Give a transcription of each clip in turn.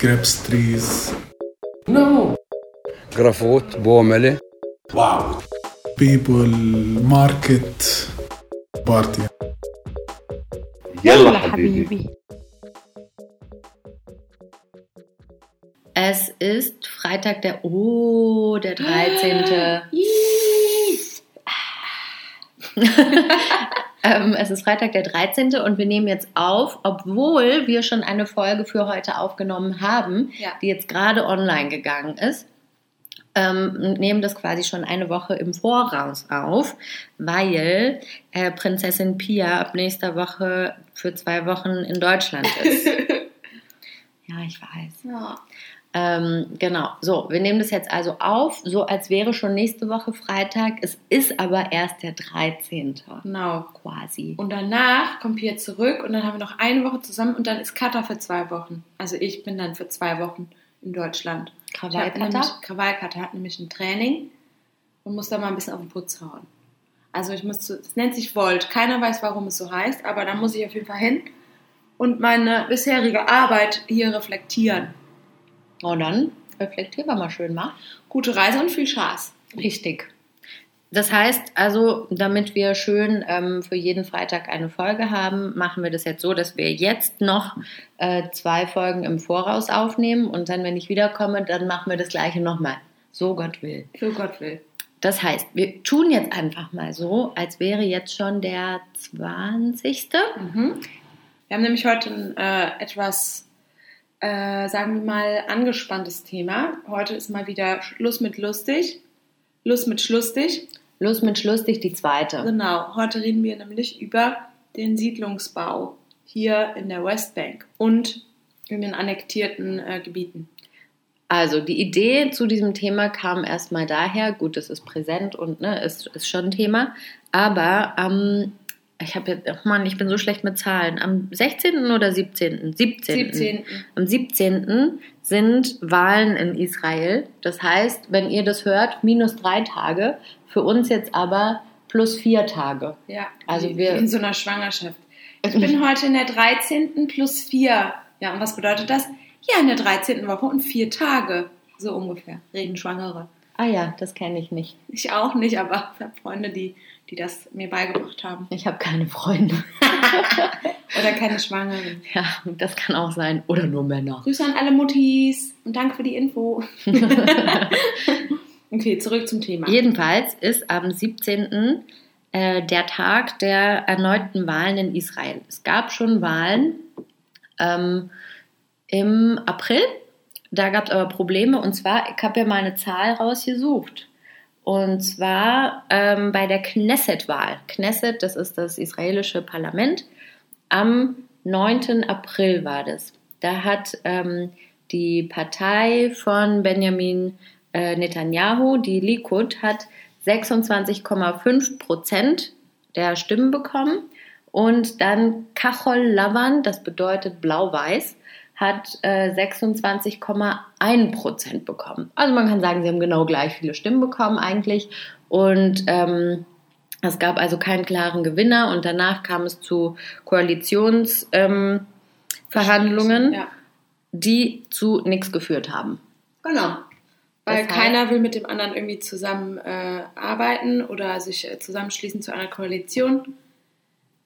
grapes trees. No. جرافوت بوملة Wow. People, market, party. يلا حبيبي. Es ist Freitag der Oh, der 13. ähm, es ist Freitag der 13. und wir nehmen jetzt auf, obwohl wir schon eine Folge für heute aufgenommen haben, Ja. die jetzt gerade online gegangen ist. Ähm, nehmen das quasi schon eine Woche im Voraus auf, weil äh, Prinzessin Pia ab nächster Woche für zwei Wochen in Deutschland ist. ja, ich weiß. Ja. Ähm, genau, so, wir nehmen das jetzt also auf, so als wäre schon nächste Woche Freitag. Es ist aber erst der 13. Genau. quasi. Und danach kommt Pia zurück und dann haben wir noch eine Woche zusammen und dann ist Kata für zwei Wochen. Also ich bin dann für zwei Wochen in Deutschland. Krawallkata? Krawallkata hat nämlich ein Training und muss da mal ein bisschen auf den Putz hauen. Also ich muss, zu- es nennt sich Volt. Keiner weiß, warum es so heißt, aber da muss ich auf jeden Fall hin und meine bisherige Arbeit hier reflektieren. Oh, dann reflektieren wir mal schön mal. Gute Reise und viel Spaß. Richtig. Das heißt also, damit wir schön ähm, für jeden Freitag eine Folge haben, machen wir das jetzt so, dass wir jetzt noch äh, zwei Folgen im Voraus aufnehmen und dann, wenn ich wiederkomme, dann machen wir das gleiche nochmal. So Gott will. So Gott will. Das heißt, wir tun jetzt einfach mal so, als wäre jetzt schon der 20. Mhm. Wir haben nämlich heute ein äh, etwas, äh, sagen wir mal, angespanntes Thema. Heute ist mal wieder Schluss mit lustig. Lust mit schlustig. Los mit Schlustig, die zweite. Genau, heute reden wir nämlich über den Siedlungsbau hier in der Westbank und in den annektierten äh, Gebieten. Also die Idee zu diesem Thema kam erstmal daher, gut, das ist präsent und ne, ist, ist schon ein Thema, aber am, ich habe jetzt, oh Mann, ich bin so schlecht mit Zahlen, am 16. oder 17.? 17. 17. Am 17. sind Wahlen in Israel. Das heißt, wenn ihr das hört, minus drei Tage, für uns jetzt aber plus vier Tage. Ja, Also wir- in so einer Schwangerschaft. Ich bin heute in der 13. plus 4. Ja, und was bedeutet das? Ja, in der 13. Woche und vier Tage. So ungefähr. Reden Schwangere. Ah ja, das kenne ich nicht. Ich auch nicht, aber ich habe Freunde, die, die das mir beigebracht haben. Ich habe keine Freunde. Oder keine Schwangeren. Ja, das kann auch sein. Oder nur Männer. Grüße an alle Muttis und danke für die Info. okay, zurück zum Thema. Jedenfalls ist am 17. Äh, der Tag der erneuten Wahlen in Israel. Es gab schon Wahlen ähm, im April. Da gab es aber Probleme. Und zwar, ich habe ja mal eine Zahl rausgesucht. Und zwar ähm, bei der Knesset-Wahl. Knesset, das ist das israelische Parlament. Am 9. April war das. Da hat ähm, die Partei von Benjamin äh, Netanyahu, die Likud, hat 26,5 Prozent der Stimmen bekommen. Und dann Kachol Lavan, das bedeutet blau-weiß, hat äh, 26,1 Prozent bekommen. Also man kann sagen, sie haben genau gleich viele Stimmen bekommen eigentlich. Und ähm, es gab also keinen klaren Gewinner und danach kam es zu Koalitionsverhandlungen, ähm, Ja, die zu nichts geführt haben. genau. Weil heißt- keiner will mit dem anderen irgendwie zusammen äh, oder sich äh, zusammenschließen zu einer Koalition.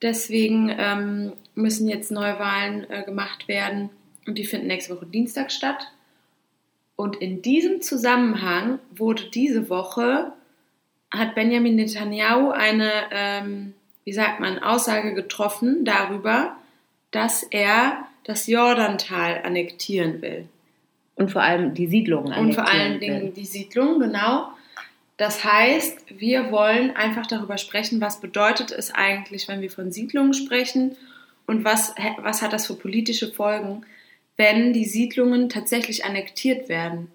Deswegen ähm, müssen jetzt Neuwahlen äh, gemacht werden und die finden nächste Woche Dienstag statt. Und in diesem Zusammenhang wurde diese Woche, hat Benjamin Netanyahu eine, ähm, wie sagt man, Aussage getroffen darüber, dass er das Jordantal annektieren will. Und vor allem die Siedlungen. Und vor annektieren allen Dingen will. die Siedlung, genau. Das heißt, wir wollen einfach darüber sprechen, was bedeutet es eigentlich, wenn wir von Siedlungen sprechen und was, was hat das für politische Folgen, wenn die Siedlungen tatsächlich annektiert werden.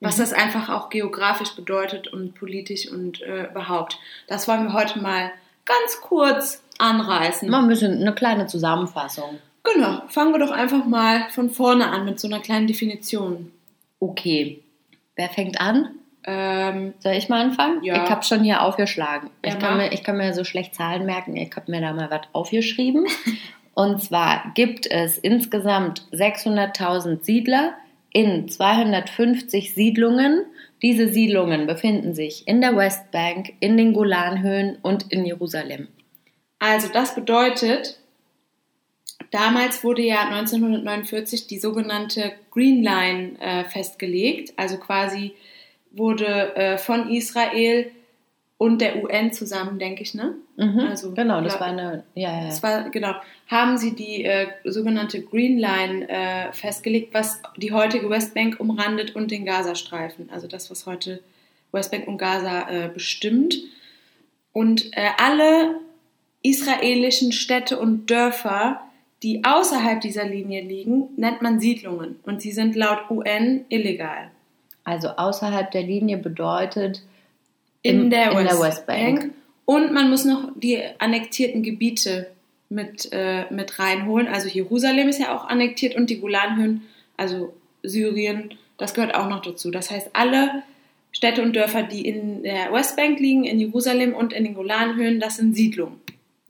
Was Mhm. das einfach auch geografisch bedeutet und politisch und äh, überhaupt. Das wollen wir heute mal ganz kurz anreißen. Mal ein bisschen eine kleine Zusammenfassung. Genau, fangen wir doch einfach mal von vorne an mit so einer kleinen Definition. Okay. Wer fängt an? Ähm, Soll ich mal anfangen? Ja. Ich habe schon hier aufgeschlagen. Ja, ich, kann mir, ich kann mir so schlecht Zahlen merken. Ich habe mir da mal was aufgeschrieben. Und zwar gibt es insgesamt 600.000 Siedler in 250 Siedlungen. Diese Siedlungen befinden sich in der Westbank, in den Golanhöhen und in Jerusalem. Also das bedeutet, damals wurde ja 1949 die sogenannte Green Line äh, festgelegt. Also quasi wurde äh, von Israel und der UN zusammen, denke ich, ne? Mhm, Also, genau, das war eine, ja, ja. Das war, genau, haben sie die äh, sogenannte Green Line äh, festgelegt, was die heutige Westbank umrandet und den Gazastreifen. Also das, was heute Westbank und Gaza äh, bestimmt. Und äh, alle israelischen Städte und Dörfer, die außerhalb dieser Linie liegen, nennt man Siedlungen. Und sie sind laut UN illegal. Also außerhalb der Linie bedeutet In, Im- der, in der Westbank. Westbank. Und man muss noch die annektierten Gebiete mit, äh, mit reinholen. Also Jerusalem ist ja auch annektiert und die Golanhöhen, also Syrien, das gehört auch noch dazu. Das heißt, alle Städte und Dörfer, die in der Westbank liegen, in Jerusalem und in den Golanhöhen, das sind Siedlungen.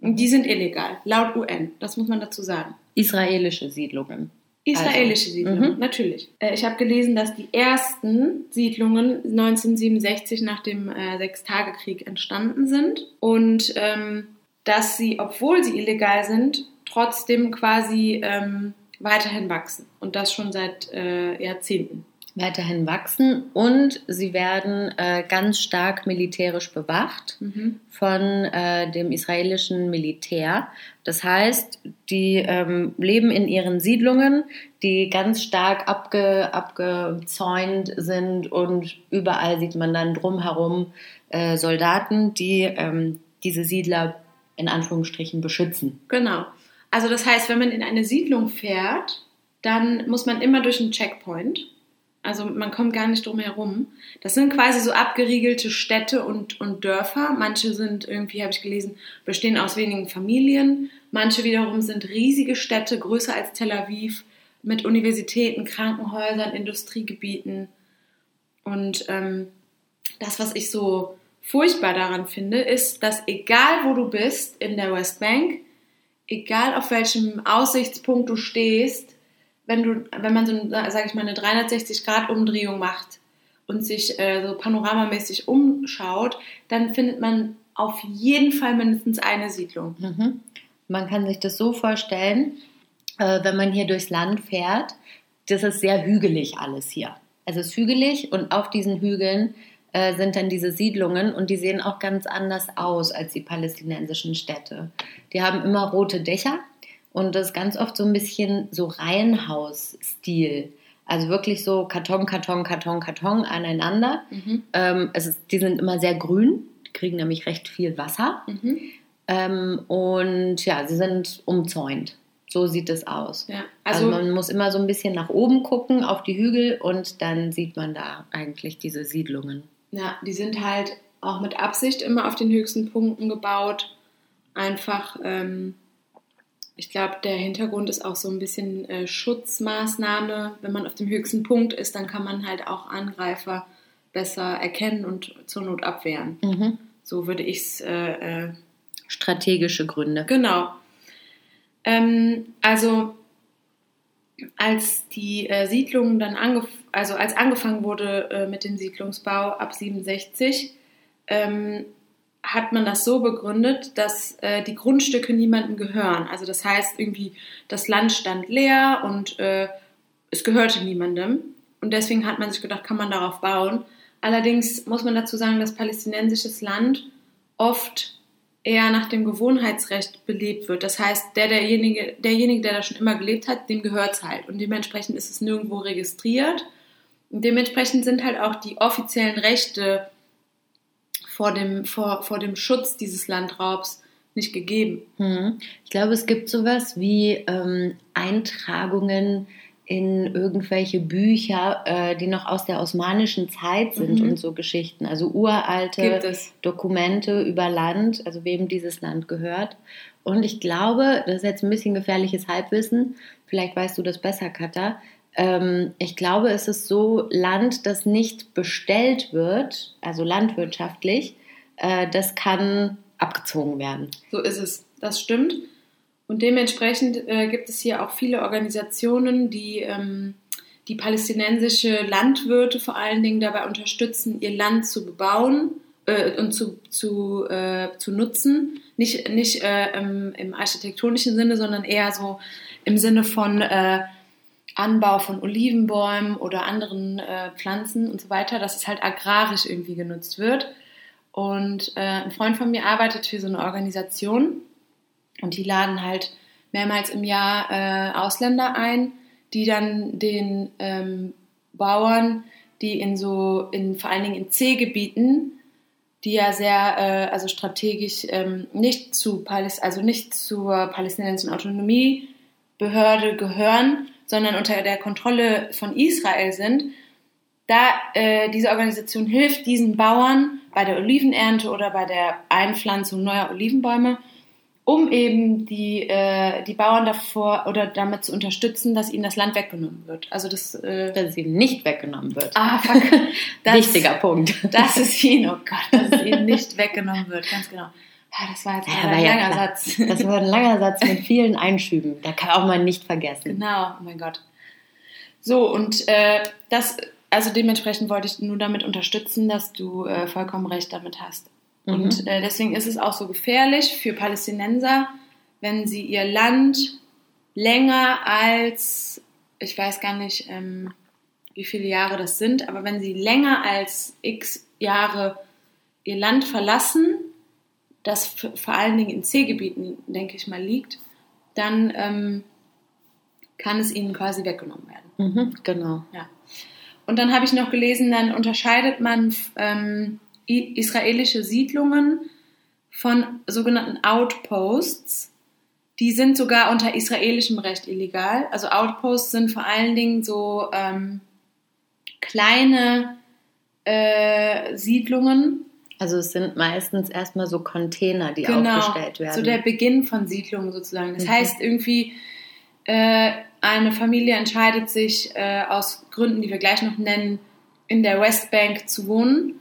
Und die sind illegal, laut UN. Das muss man dazu sagen. israelische Siedlungen. Israelische Also, Siedlungen, mhm. natürlich. Äh, ich habe gelesen, dass die ersten Siedlungen 1967 nach dem äh, Sechstagekrieg entstanden sind und ähm, dass sie, obwohl sie illegal sind, trotzdem quasi ähm, weiterhin wachsen und das schon seit äh, Jahrzehnten. Weiterhin wachsen und sie werden äh, ganz stark militärisch bewacht von äh, dem israelischen Militär. Das heißt, die ähm, leben in ihren Siedlungen, die ganz stark abge, abgezäunt sind und überall sieht man dann drumherum äh, Soldaten, die ähm, diese Siedler in Anführungsstrichen beschützen. Genau. Also das heißt, wenn man in eine Siedlung fährt, dann muss man immer durch einen Checkpoint. Also man kommt gar nicht drum herum. Das sind quasi so abgeriegelte Städte und, und Dörfer. Manche sind irgendwie, habe ich gelesen, bestehen aus wenigen Familien. Manche wiederum sind riesige Städte, größer als Tel Aviv, mit Universitäten, Krankenhäusern, Industriegebieten. Und ähm, das, was ich so furchtbar daran finde, ist, dass egal wo du bist in der Westbank, egal auf welchem Aussichtspunkt du stehst, wenn du, wenn man so, sage ich mal, eine 360-Grad-Umdrehung macht und sich äh, so panoramamäßig umschaut, dann findet man auf jeden Fall mindestens eine Siedlung. Mhm. Man kann sich das so vorstellen, äh, wenn man hier durchs Land fährt, das ist sehr hügelig alles hier. Also es ist hügelig und auf diesen Hügeln äh, sind dann diese Siedlungen und die sehen auch ganz anders aus als die palästinensischen Städte. Die haben immer rote Dächer und das ist ganz oft so ein bisschen so Reihenhaus-Stil. Also wirklich so Karton, Karton, Karton, Karton aneinander. Mhm. Ähm, es ist, die sind immer sehr grün, die kriegen nämlich recht viel Wasser. Mhm. Ähm, und ja, sie sind umzäunt. So sieht es aus. Ja, Also, also, man muss immer so ein bisschen nach oben gucken auf die Hügel und dann sieht man da eigentlich diese Siedlungen. ja, die sind halt auch mit Absicht immer auf den höchsten Punkten gebaut. Einfach, ähm, ich glaube, der Hintergrund ist auch so ein bisschen äh, Schutzmaßnahme. Wenn man auf dem höchsten Punkt ist, dann kann man halt auch Angreifer besser erkennen und zur Not abwehren. Mhm. So würde ich es äh, äh, Strategische Gründe. Genau. Ähm, also als die äh, Siedlung dann angef also als angefangen wurde äh, mit dem Siedlungsbau ab 67, ähm, hat man das so begründet, dass äh, die Grundstücke niemandem gehören. Also das heißt irgendwie, das Land stand leer und äh, es gehörte niemandem. Und deswegen hat man sich gedacht, kann man darauf bauen. Allerdings muss man dazu sagen, dass palästinensisches Land oft eher nach dem Gewohnheitsrecht belebt wird. Das heißt, der, derjenige, derjenige, der da schon immer gelebt hat, dem gehört es halt. Und dementsprechend ist es nirgendwo registriert. Und dementsprechend sind halt auch die offiziellen Rechte vor dem, vor, vor dem Schutz dieses Landraubs nicht gegeben. Mhm. Ich glaube, es gibt sowas wie ähm, Eintragungen in irgendwelche Bücher, äh, die noch aus der osmanischen Zeit sind Mhm. und so Geschichten. Also uralte. Dokumente über Land, also wem dieses Land gehört. Und ich glaube, das ist jetzt ein bisschen gefährliches Halbwissen, vielleicht weißt du das besser, Katha. Ähm, ich glaube, es ist so, Land, das nicht bestellt wird, also landwirtschaftlich, äh, das kann abgezogen werden. So ist es. Das stimmt. Und dementsprechend äh, gibt es hier auch viele Organisationen, die, ähm, die palästinensische Landwirte vor allen Dingen dabei unterstützen, ihr Land zu bebauen äh, und zu, zu, äh, zu nutzen. Nicht, nicht äh, im, im architektonischen Sinne, sondern eher so im Sinne von äh, Anbau von Olivenbäumen oder anderen äh, Pflanzen und so weiter, dass es halt agrarisch irgendwie genutzt wird. Und äh, ein Freund von mir arbeitet für so eine Organisation und die laden halt mehrmals im Jahr äh, Ausländer ein, die dann den ähm, Bauern, die in so, in, vor allen Dingen in C-Gebieten, die ja sehr, äh, also strategisch ähm, nicht zu Paläst also nicht zur palästinensischen Autonomiebehörde gehören, sondern unter der Kontrolle von Israel sind, da äh, diese Organisation hilft diesen Bauern bei der Olivenernte oder bei der Einpflanzung neuer Olivenbäume, um eben die, äh, die Bauern davor oder damit zu unterstützen, dass ihnen das Land weggenommen wird. Also das, äh, Dass es ihnen nicht weggenommen wird. ah, fuck. Das, Wichtiger Punkt. Dass es ihnen, oh Gott, dass es ihnen nicht weggenommen wird, ganz genau. Ja, das war jetzt Ja, ein ja langer klar. Satz. Das war ein langer Satz mit vielen Einschüben. Da kann auch man nicht vergessen. Genau, oh mein Gott. So, und äh, das, also dementsprechend wollte ich nur damit unterstützen, dass du äh, vollkommen recht damit hast. Mhm. Und äh, deswegen ist es auch so gefährlich für Palästinenser, wenn sie ihr Land länger als, ich weiß gar nicht, ähm, wie viele Jahre das sind, aber wenn sie länger als x Jahre ihr Land verlassen, das vor allen Dingen in C-Gebieten, denke ich mal, liegt, dann ähm, kann es ihnen quasi weggenommen werden. Mhm, genau. Ja. Und dann habe ich noch gelesen, dann unterscheidet man ähm, israelische Siedlungen von sogenannten Outposts. Die sind sogar unter israelischem Recht illegal. Also Outposts sind vor allen Dingen so ähm, kleine äh, Siedlungen, Also es sind meistens erstmal so Container, die genau, aufgestellt werden. so der Beginn von Siedlungen sozusagen. Das Mhm. heißt irgendwie, äh, eine Familie entscheidet sich äh, aus Gründen, die wir gleich noch nennen, in der Westbank zu wohnen.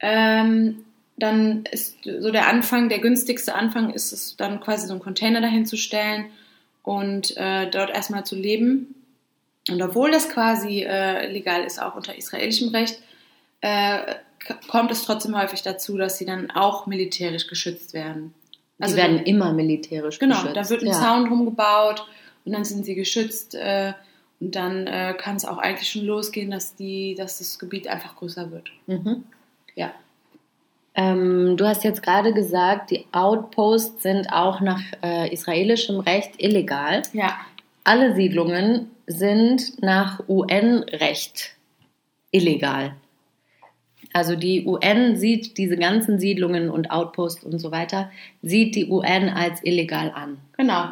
Ähm, dann ist so der Anfang, der günstigste Anfang ist es dann quasi so einen Container dahin zu stellen und äh, dort erstmal zu leben. Und obwohl das quasi äh, legal ist, auch unter israelischem Recht, äh, kommt es trotzdem häufig dazu, dass sie dann auch militärisch geschützt werden. die werden immer militärisch Genau, geschützt. da wird ein ja. Zaun drum gebaut und dann sind sie geschützt äh, und dann äh, kann es auch eigentlich schon losgehen, dass, die, dass das Gebiet einfach größer wird. Mhm. Ja. Ähm, du hast jetzt gerade gesagt, die Outposts sind auch nach äh, israelischem Recht illegal. Ja, Alle Siedlungen sind nach UN-Recht illegal. Also die UN sieht diese ganzen Siedlungen und Outposts und so weiter, sieht die UN als illegal an. genau.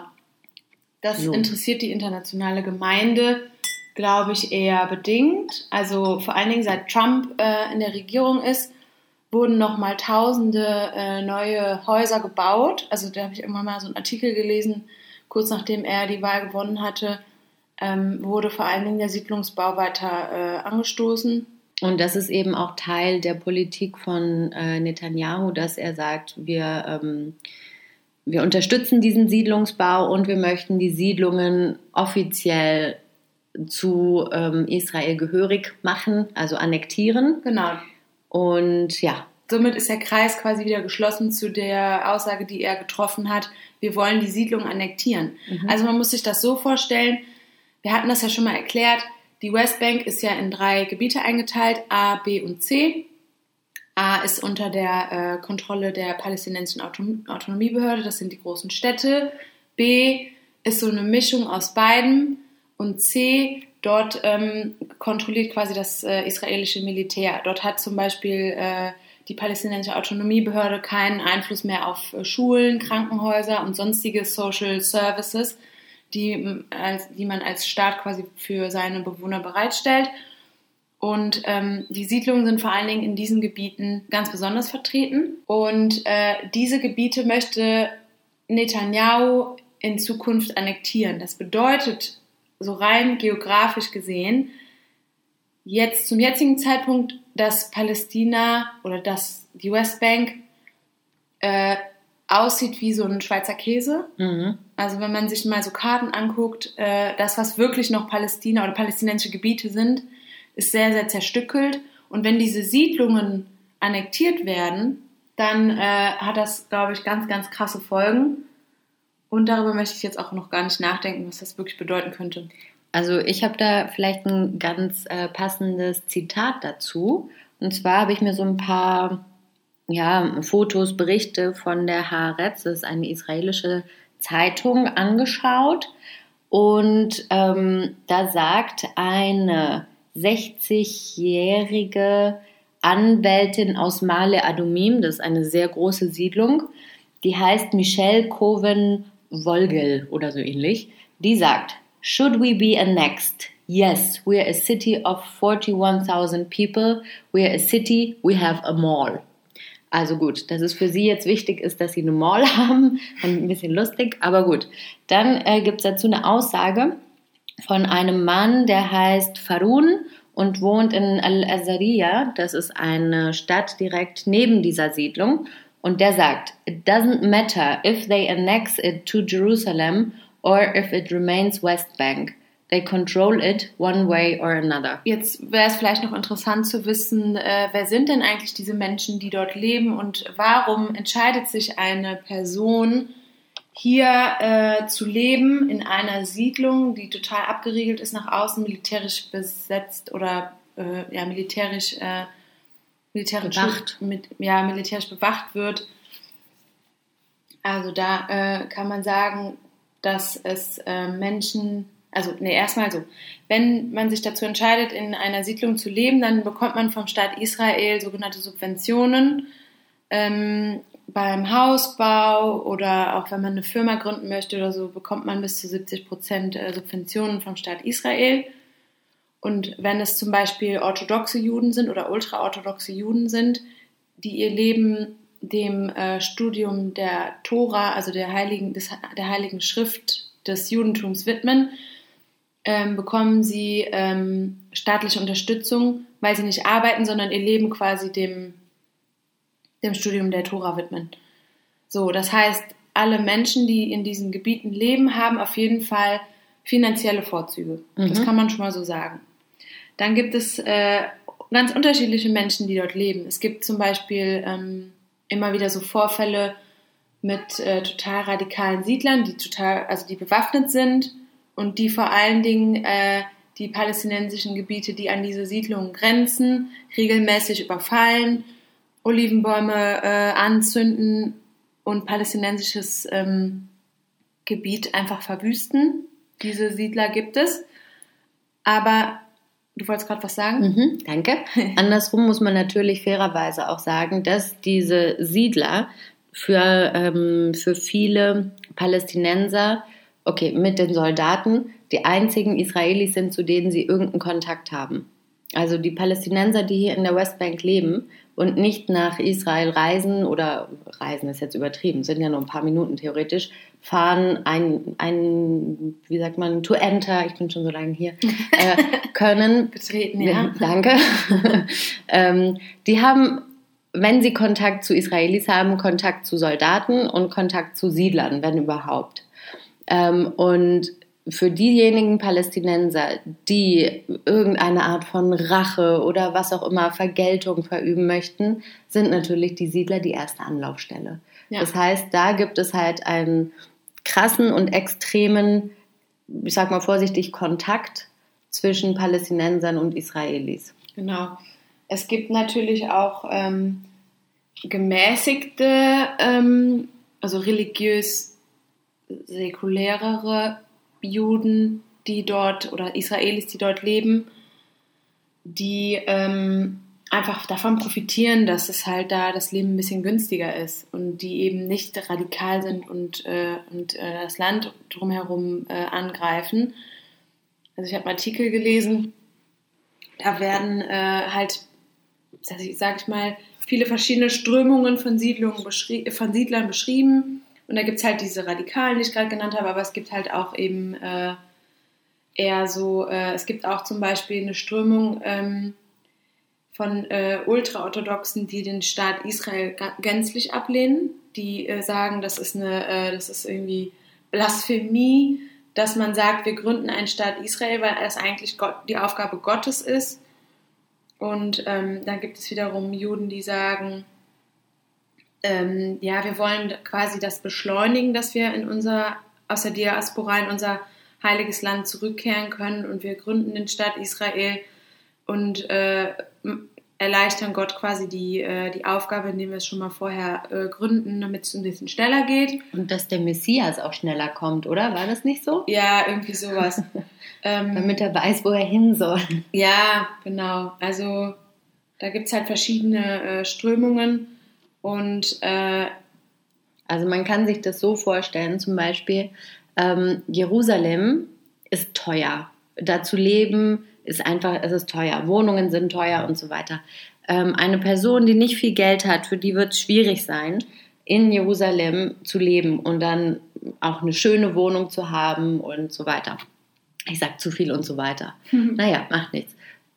Das So. interessiert die internationale Gemeinde, glaube ich, eher bedingt. Also vor allen Dingen seit Trump äh, in der Regierung ist, wurden nochmal tausende äh, neue Häuser gebaut. Also da habe ich irgendwann mal so einen Artikel gelesen, kurz nachdem er die Wahl gewonnen hatte, ähm, wurde vor allen Dingen der Siedlungsbau weiter äh, angestoßen. Und das ist eben auch Teil der Politik von äh, Netanyahu, dass er sagt, wir, ähm, wir unterstützen diesen Siedlungsbau und wir möchten die Siedlungen offiziell zu ähm, Israel gehörig machen, also annektieren. Genau. Und ja, Somit ist der Kreis quasi wieder geschlossen zu der Aussage, die er getroffen hat. Wir wollen die Siedlung annektieren. Also man muss sich das so vorstellen. Wir hatten das ja schon mal erklärt. Die Westbank ist ja in drei Gebiete eingeteilt, A, B und C. A ist unter der äh, Kontrolle der palästinensischen Auton Autonomiebehörde, das sind die großen Städte. B ist so eine Mischung aus beiden. Und C, dort ähm, kontrolliert quasi das äh, israelische Militär. Dort hat zum Beispiel äh, die palästinensische Autonomiebehörde keinen Einfluss mehr auf äh, Schulen, Krankenhäuser und sonstige Social Services, die, als, die man als Staat quasi für seine Bewohner bereitstellt. Und ähm, die Siedlungen sind vor allen Dingen in diesen Gebieten ganz besonders vertreten. Und äh, diese Gebiete möchte Netanyahu in Zukunft annektieren. Das bedeutet, so rein geografisch gesehen, jetzt zum jetzigen Zeitpunkt, dass Palästina oder dass die Westbank äh, aussieht wie so ein Schweizer Käse. mhm. Also wenn man sich mal so Karten anguckt, äh, das, was wirklich noch Palästina oder palästinensische Gebiete sind, ist sehr, sehr zerstückelt. Und wenn diese Siedlungen annektiert werden, dann äh, hat das, glaube ich, ganz, ganz krasse Folgen. Und darüber möchte ich jetzt auch noch gar nicht nachdenken, was das wirklich bedeuten könnte. Also ich habe da vielleicht ein ganz äh, passendes Zitat dazu. Und zwar habe ich mir so ein paar ja, Fotos, Berichte von der Haaretz, das ist eine israelische Zeitung, angeschaut. Und ähm, da sagt eine 60-jährige Anwältin aus Male Adumim, das ist eine sehr große Siedlung, die heißt Michelle Coven Wolgel oder so ähnlich. Die sagt, Should we be annexed? Yes, we are a city of 41,000 people. We are a city, we have a mall. Also gut, dass es für Sie jetzt wichtig ist, dass Sie eine Mall haben, ein bisschen lustig, aber gut. Dann äh, gibt es dazu eine Aussage von einem Mann, der heißt Farun und wohnt in Al-Azariya. Das ist eine Stadt direkt neben dieser Siedlung. Und der sagt, it doesn't matter if they annex it to Jerusalem or if it remains West Bank. They control it one way or another. Jetzt wäre es vielleicht noch interessant zu wissen, äh, wer sind denn eigentlich diese Menschen, die dort leben und warum entscheidet sich eine Person, hier äh, zu leben in einer Siedlung, die total abgeriegelt ist nach außen, militärisch besetzt oder äh, ja, militärisch, äh, militärisch Bewacht. Mit, ja, militärisch bewacht wird. Also da äh, kann man sagen, dass es äh, Menschen, also nee, erstmal so, wenn man sich dazu entscheidet, in einer Siedlung zu leben, dann bekommt man vom Staat Israel sogenannte Subventionen ähm, beim Hausbau oder auch wenn man eine Firma gründen möchte oder so, bekommt man bis zu 70 Prozent äh, Subventionen vom Staat Israel. Und wenn es zum Beispiel orthodoxe Juden sind oder ultraorthodoxe Juden sind, die ihr Leben dem äh, Studium der Tora, also der heiligen, des, der heiligen Schrift des Judentums widmen, ähm, bekommen sie ähm, staatliche Unterstützung, weil sie nicht arbeiten, sondern ihr Leben quasi dem, dem Studium der Tora widmen. So, das heißt, alle Menschen, die in diesen Gebieten leben, haben auf jeden Fall finanzielle Vorzüge. Das Mhm. kann man schon mal so sagen. Dann gibt es äh, ganz unterschiedliche Menschen, die dort leben. Es gibt zum Beispiel ähm, immer wieder so Vorfälle mit äh, total radikalen Siedlern, die total, also die bewaffnet sind und die vor allen Dingen äh, die palästinensischen Gebiete, die an diese Siedlungen grenzen, regelmäßig überfallen, Olivenbäume äh, anzünden und palästinensisches ähm, Gebiet einfach verwüsten. Diese Siedler gibt es. Aber du wolltest gerade was sagen? Mhm, danke. Andersrum muss man natürlich fairerweise auch sagen, dass diese Siedler für, ähm, für viele Palästinenser, okay, mit den Soldaten, die einzigen Israelis sind, zu denen sie irgendeinen Kontakt haben. Also die Palästinenser, die hier in der Westbank leben und nicht nach Israel reisen oder reisen ist jetzt übertrieben, sind ja nur ein paar Minuten theoretisch, fahren ein, ein wie sagt man, to enter, ich bin schon so lange hier, äh, können Betreten, ja, danke. ähm, die haben, wenn sie Kontakt zu Israelis haben, Kontakt zu Soldaten und Kontakt zu Siedlern, wenn überhaupt. Ähm, und für diejenigen Palästinenser, die irgendeine Art von Rache oder was auch immer Vergeltung verüben möchten, sind natürlich die Siedler die erste Anlaufstelle. Ja. Das heißt, da gibt es halt einen krassen und extremen, ich sag mal vorsichtig, Kontakt zwischen Palästinensern und Israelis. Genau. Es gibt natürlich auch ähm, gemäßigte, ähm, also religiös säkulärere Juden, die dort oder Israelis, die dort leben, die ähm, einfach davon profitieren, dass es halt da das Leben ein bisschen günstiger ist und die eben nicht radikal sind und, äh, und äh, das Land drumherum äh, angreifen. Also ich habe einen Artikel gelesen, da werden äh, halt, sag ich, mal, viele verschiedene Strömungen von Siedlungen beschri von Siedlern beschrieben. Und da gibt es halt diese Radikalen, die ich gerade genannt habe, aber es gibt halt auch eben äh, eher so, äh, es gibt auch zum Beispiel eine Strömung ähm, von äh, Ultraorthodoxen, die den Staat Israel gänzlich ablehnen, die äh, sagen, das ist eine, äh, das ist irgendwie Blasphemie, dass man sagt, wir gründen einen Staat Israel, weil das eigentlich Gott, die Aufgabe Gottes ist. Und ähm, dann gibt es wiederum Juden, die sagen, ähm, ja, wir wollen quasi das beschleunigen, dass wir in unser, aus der Diaspora in unser heiliges Land zurückkehren können und wir gründen den Staat Israel und äh, erleichtern Gott quasi die, äh, die Aufgabe, indem wir es schon mal vorher äh, gründen, damit es ein bisschen schneller geht. Und dass der Messias auch schneller kommt, oder? War das nicht so? Ja, irgendwie sowas. ähm, Damit er weiß, wo er hin soll. ja, genau. Also da gibt es halt verschiedene äh, Strömungen und äh, Also man kann sich das so vorstellen, zum Beispiel ähm, Jerusalem ist teuer. Da zu leben ist einfach, es ist teuer. Wohnungen sind teuer und so weiter. Ähm, eine Person, die nicht viel Geld hat, für die wird es schwierig sein, in Jerusalem zu leben und dann auch eine schöne Wohnung zu haben und so weiter. Ich sag zu viel und so weiter. Naja, macht nichts.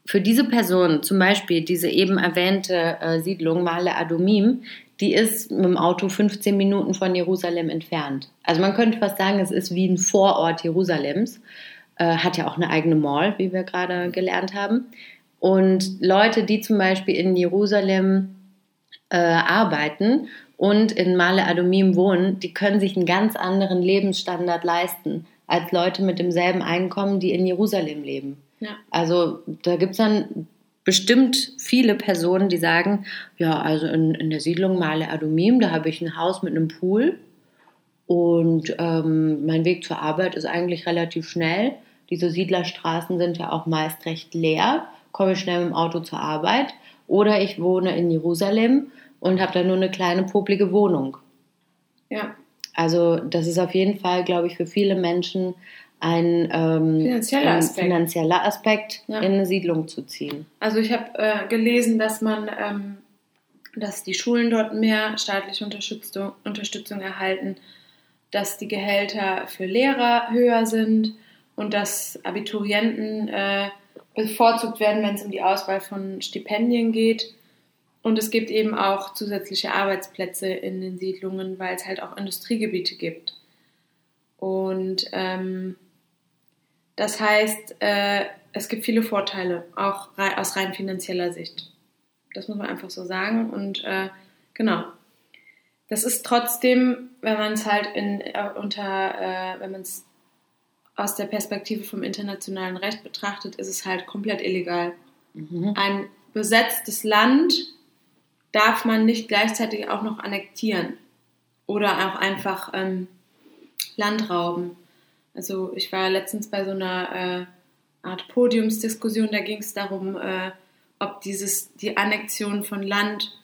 Für diese Person, zum Beispiel diese eben erwähnte äh, Siedlung Male Adumim, die ist mit dem Auto 15 Minuten von Jerusalem entfernt. Also man könnte fast sagen, es ist wie ein Vorort Jerusalems. Äh, hat ja auch eine eigene Mall, wie wir gerade gelernt haben. Und Leute, die zum Beispiel in Jerusalem äh, arbeiten und in Male Adumim wohnen, die können sich einen ganz anderen Lebensstandard leisten als Leute mit demselben Einkommen, die in Jerusalem leben. Ja. Also da gibt es dann bestimmt viele Personen, die sagen, ja, also in, in der Siedlung Male Adumim, da habe ich ein Haus mit einem Pool und ähm, mein Weg zur Arbeit ist eigentlich relativ schnell. Diese Siedlerstraßen sind ja auch meist recht leer, komme ich schnell mit dem Auto zur Arbeit. Oder ich wohne in Jerusalem und habe da nur eine kleine poplige Wohnung. ja. Also das ist auf jeden Fall, glaube ich, für viele Menschen ein ähm, Finanzieller Aspekt. finanzieller Aspekt, Ja. in eine Siedlung zu ziehen. Also ich habe äh, gelesen, dass man, ähm, dass die Schulen dort mehr staatliche Unterstützung, Unterstützung erhalten, dass die Gehälter für Lehrer höher sind und dass Abiturienten äh, bevorzugt werden, wenn es um die Auswahl von Stipendien geht. Und es gibt eben auch zusätzliche Arbeitsplätze in den Siedlungen, weil es halt auch Industriegebiete gibt. Und ähm, das heißt, äh, es gibt viele Vorteile, auch rei aus rein finanzieller Sicht. Das muss man einfach so sagen. Und äh, genau. Das ist trotzdem, wenn man es halt in, äh, unter, äh, wenn man es aus der Perspektive vom internationalen Recht betrachtet, ist es halt komplett illegal. Mhm. Ein besetztes Land darf man nicht gleichzeitig auch noch annektieren oder auch einfach ähm, Land rauben. Also ich war letztens bei so einer äh, Art Podiumsdiskussion, da ging es darum, äh, ob dieses die Annexion von Land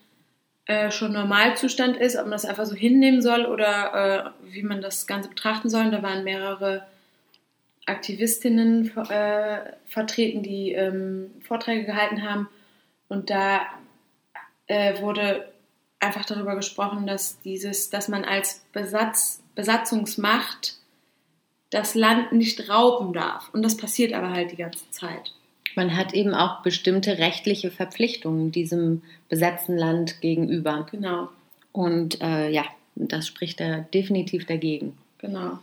äh, schon Normalzustand ist, ob man das einfach so hinnehmen soll oder äh, wie man das Ganze betrachten soll. Und da waren mehrere Aktivistinnen äh, vertreten, die ähm, Vorträge gehalten haben. Und da wurde einfach darüber gesprochen, dass dieses, dass man als Besatz, Besatzungsmacht das Land nicht rauben darf. Und das passiert aber halt die ganze Zeit. Man hat eben auch bestimmte rechtliche Verpflichtungen diesem besetzten Land gegenüber. Genau, Und äh, ja, das spricht da definitiv dagegen. genau.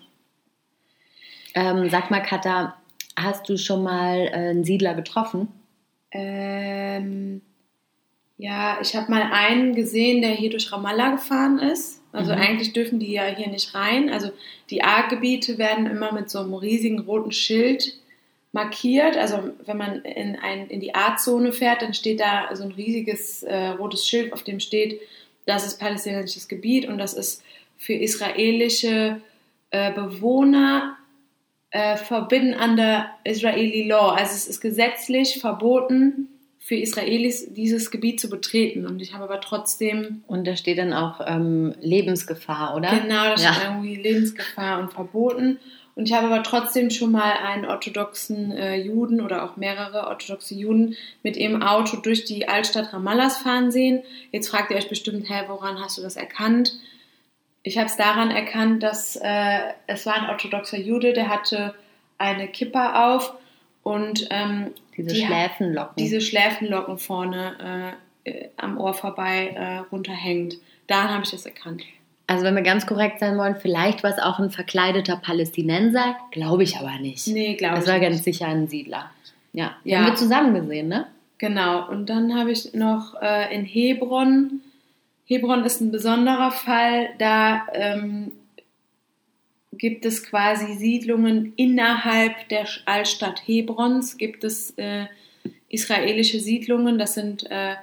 Ähm, sag mal, Katha, hast du schon mal äh, einen Siedler getroffen? Ähm, ja, ich habe mal einen gesehen, der hier durch Ramallah gefahren ist. Also Mhm. eigentlich dürfen die ja hier nicht rein. Also die A-Gebiete werden immer mit so einem riesigen roten Schild markiert. Also wenn man in, ein, in die A-Zone fährt, dann steht da so ein riesiges äh, rotes Schild, auf dem steht, das ist palästinensisches Gebiet und das ist für israelische äh, Bewohner äh, forbidden under Israeli law. Also es ist gesetzlich verboten für Israelis dieses Gebiet zu betreten. Und ich habe aber trotzdem Und da steht dann auch ähm, Lebensgefahr, oder? genau, das Ja. ist irgendwie Lebensgefahr und verboten. Und ich habe aber trotzdem schon mal einen orthodoxen äh, Juden oder auch mehrere orthodoxe Juden mit ihrem Auto durch die Altstadt Ramallas fahren sehen. Jetzt fragt ihr euch bestimmt, hä, woran hast du das erkannt? Ich habe es daran erkannt, dass äh, es war ein orthodoxer Jude, der hatte eine Kippa auf und ähm, Diese die- Schläfenlocken. diese Schläfenlocken vorne äh, äh, am Ohr vorbei äh, runterhängt. Daran habe ich das erkannt. Also wenn wir ganz korrekt sein wollen, vielleicht war es auch ein verkleideter Palästinenser, glaube ich aber nicht. Nee, glaube Das ich war ganz nicht. sicher ein Siedler. Ja, Ja. haben wir zusammen gesehen, ne? Genau, und dann habe ich noch äh, in Hebron. Hebron ist ein besonderer Fall. Da ähm, gibt es quasi Siedlungen innerhalb der Altstadt Hebrons. Gibt es äh, israelische Siedlungen. Das sind äh,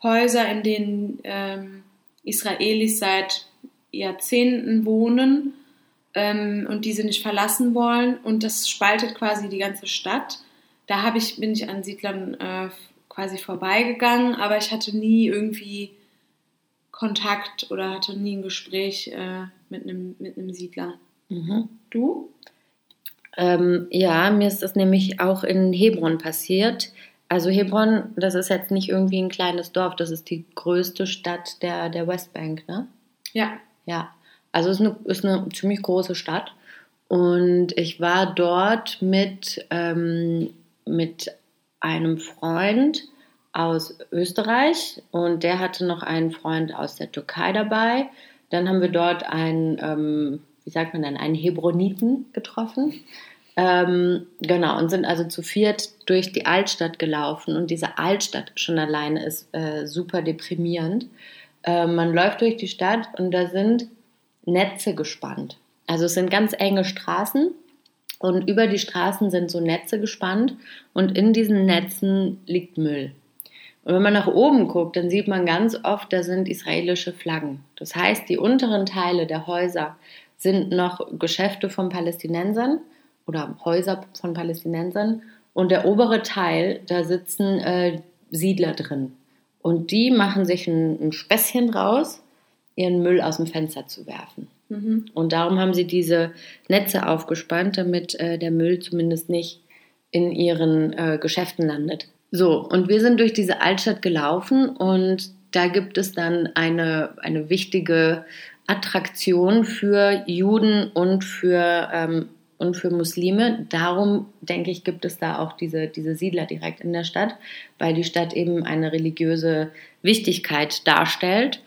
Häuser, in denen ähm, Israelis seit Jahrzehnten wohnen ähm, und diese nicht verlassen wollen. Und das spaltet quasi die ganze Stadt. Da habe ich, bin ich an Siedlern äh, quasi vorbeigegangen, aber ich hatte nie irgendwie Kontakt oder hatte nie ein Gespräch äh, mit, einem, mit einem Siedler. Mhm. Du? Ähm, ja, mir ist das nämlich auch in Hebron passiert. Also Hebron, das ist jetzt nicht irgendwie ein kleines Dorf, das ist die größte Stadt der, der Westbank, ne? Ja. Ja, also es ist eine, ist eine ziemlich große Stadt. Und ich war dort mit, ähm, mit einem Freund aus Österreich und der hatte noch einen Freund aus der Türkei dabei. Dann haben wir dort einen, ähm, wie sagt man denn, einen Hebroniten getroffen. Ähm, genau, und sind also zu viert durch die Altstadt gelaufen. Und diese Altstadt schon alleine ist äh, super deprimierend. Äh, man läuft durch die Stadt und da sind Netze gespannt. Also es sind ganz enge Straßen und über die Straßen sind so Netze gespannt und in diesen Netzen liegt Müll. Und wenn man nach oben guckt, dann sieht man ganz oft, da sind israelische Flaggen. Das heißt, die unteren Teile der Häuser sind noch Geschäfte von Palästinensern oder Häuser von Palästinensern und der obere Teil, da sitzen äh, Siedler drin. Und die machen sich ein, ein Späßchen draus, ihren Müll aus dem Fenster zu werfen. Mhm. Und darum haben sie diese Netze aufgespannt, damit äh, der Müll zumindest nicht in ihren äh, Geschäften landet. So, und wir sind durch diese Altstadt gelaufen und da gibt es dann eine, eine wichtige Attraktion für Juden und für, ähm, und für Muslime. Darum, denke ich, gibt es da auch diese, diese Siedler direkt in der Stadt, weil die Stadt eben eine religiöse Wichtigkeit darstellt.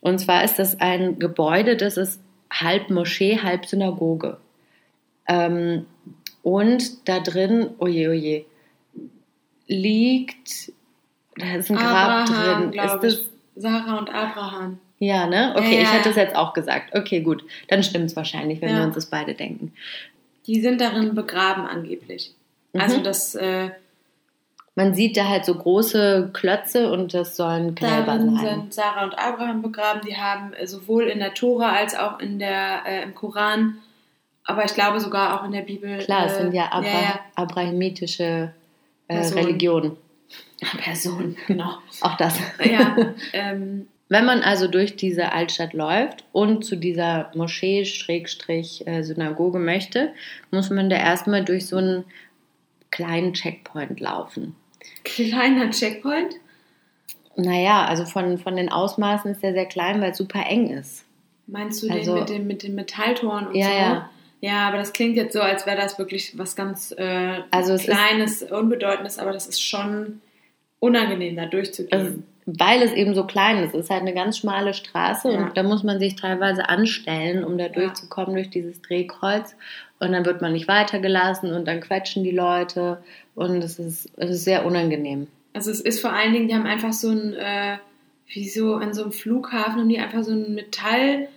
Und zwar ist das ein Gebäude, das ist halb Moschee, halb Synagoge. Ähm, und da drin, oje, oje, liegt, da ist ein Grab Abraham, drin. Ist das. Sarah und Abraham. Ja, ne? Okay, Ja, ich hätte es jetzt auch gesagt. Okay, gut. Dann stimmt es wahrscheinlich, wenn Ja. wir uns das beide denken. Die sind darin begraben angeblich. Mhm. Also das äh, Man sieht da halt so große Klötze und das sollen Gräber sein. sind Sarah und Abraham begraben. Die haben äh, sowohl in der Tora als auch in der äh, im Koran, aber ich glaube sogar auch in der Bibel. Klar, es äh, sind ja, Abra ja, abrahamitische äh, Personen. Religionen. ja. Personen, genau. Auch das. ja, ähm, Wenn man also durch diese Altstadt läuft und zu dieser Moschee Schrägstrich äh, Synagoge möchte, muss man da erstmal durch so einen kleinen Checkpoint laufen. kleiner Checkpoint. Naja, also von, von den Ausmaßen ist der sehr klein, weil es super eng ist. Meinst du Also- den mit, dem, mit den Metalltoren und Ja, so? ja. Ja, aber das klingt jetzt so, als wäre das wirklich was ganz äh, Also es ist- Kleines, Unbedeutendes, aber das ist schon unangenehm, da durchzugehen. Weil es eben so klein ist. Es ist halt eine ganz schmale Straße Ja. und da muss man sich teilweise anstellen, um da durchzukommen durch dieses Drehkreuz. Und dann wird man nicht weitergelassen und dann quetschen die Leute und es ist, es ist sehr unangenehm. Also es ist vor allen Dingen, die haben einfach so ein, äh, wie so an so einem Flughafen, haben die einfach so ein Metall,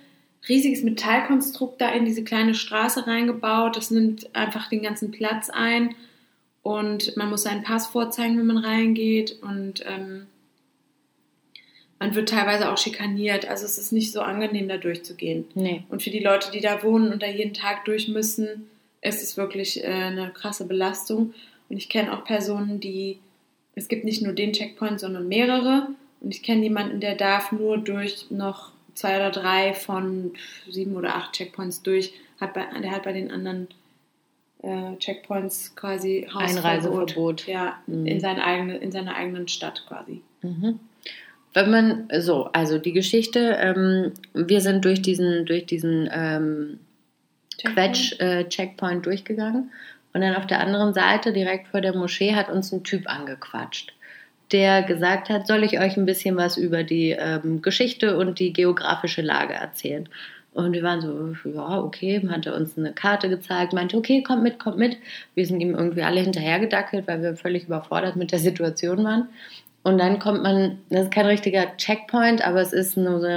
riesiges Metallkonstrukt da in diese kleine Straße reingebaut. Das nimmt einfach den ganzen Platz ein und man muss seinen Pass vorzeigen, wenn man reingeht und ähm, man wird teilweise auch schikaniert. Also es ist nicht so angenehm, da durchzugehen. Nee. Und für die Leute, die da wohnen und da jeden Tag durch müssen, ist es wirklich äh, eine krasse Belastung. Und ich kenne auch Personen, die, es gibt nicht nur den Checkpoint, sondern mehrere. Und ich kenne jemanden, der darf nur durch noch zwei oder drei von sieben oder acht Checkpoints durch. Hat bei, der hat bei den anderen äh, Checkpoints quasi Hausverbot. Einreiseverbot. Ja, Mhm. in, seine eigene, in seiner eigenen Stadt quasi. Mhm. Wenn man so, also die Geschichte, ähm, wir sind durch diesen, durch diesen ähm, Quetsch-Checkpoint durchgegangen und dann auf der anderen Seite, direkt vor der Moschee, hat uns ein Typ angequatscht, der gesagt hat, soll ich euch ein bisschen was über die ähm, Geschichte und die geografische Lage erzählen. Und wir waren so, ja, okay, hat er uns eine Karte gezeigt, meinte, okay, kommt mit, kommt mit. Wir sind ihm irgendwie alle hinterhergedackelt, weil wir völlig überfordert mit der Situation waren. Und dann kommt man, das ist kein richtiger Checkpoint, aber es ist nur so,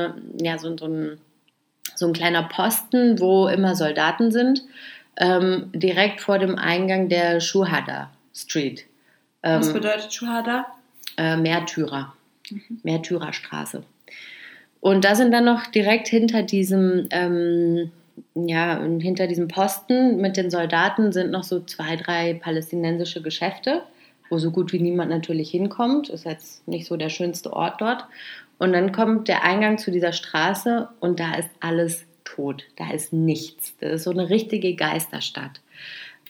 ja, so, so, ein, so ein kleiner Posten, wo immer Soldaten sind, ähm, direkt vor dem Eingang der Shuhada Street. Ähm, Was bedeutet Shuhada? äh, Märtyrer, Märtyrerstraße. Und da sind dann noch direkt hinter diesem, ähm, ja, hinter diesem Posten mit den Soldaten sind noch so zwei, drei palästinensische Geschäfte, wo so gut wie niemand natürlich hinkommt. Ist jetzt nicht so der schönste Ort dort. Und dann kommt der Eingang zu dieser Straße und da ist alles tot. Da ist nichts. Das ist so eine richtige Geisterstadt.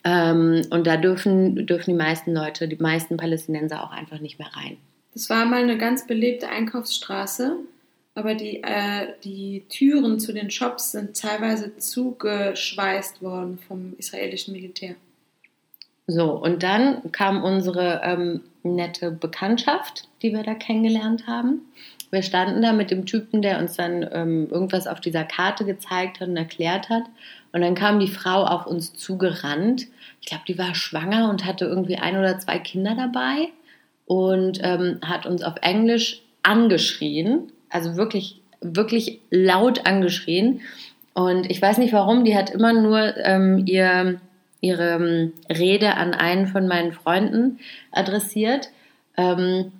Ähm, und da dürfen, dürfen die meisten Leute, die meisten Palästinenser auch einfach nicht mehr rein. Das war mal eine ganz belebte Einkaufsstraße, aber die, äh, die Türen zu den Shops sind teilweise zugeschweißt worden vom israelischen Militär. So, und dann kam unsere ähm, nette Bekanntschaft, die wir da kennengelernt haben. Wir standen da mit dem Typen, der uns dann ähm, irgendwas auf dieser Karte gezeigt hat und erklärt hat. Und dann kam die Frau auf uns zugerannt. Ich glaube, die war schwanger und hatte irgendwie ein oder zwei Kinder dabei und ähm, hat uns auf Englisch angeschrien. Also wirklich, wirklich laut angeschrien. Und ich weiß nicht warum, die hat immer nur ähm, ihr, ihre ähm, Rede an einen von meinen Freunden adressiert. Ähm,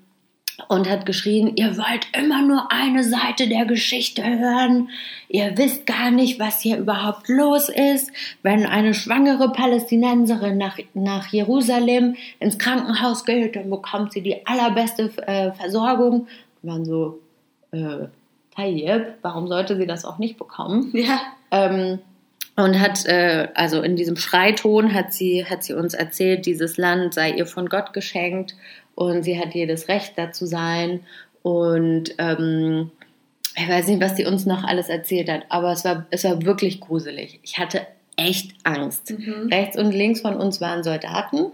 und hat geschrien, ihr wollt immer nur eine Seite der Geschichte hören. Ihr wisst gar nicht, was hier überhaupt los ist. Wenn eine schwangere Palästinenserin nach, nach Jerusalem ins Krankenhaus geht, dann bekommt sie die allerbeste äh, Versorgung. Wir waren so, äh, Tayyip, warum sollte sie das auch nicht bekommen? Ja. Ähm, und hat, äh, also in diesem Schreiton hat sie, hat sie uns erzählt, dieses Land sei ihr von Gott geschenkt und sie hat jedes Recht dazu sein. Und ähm, ich weiß nicht, was sie uns noch alles erzählt hat, aber es war, es war wirklich gruselig. Ich hatte echt Angst. Mhm. Rechts und links von uns waren Soldaten.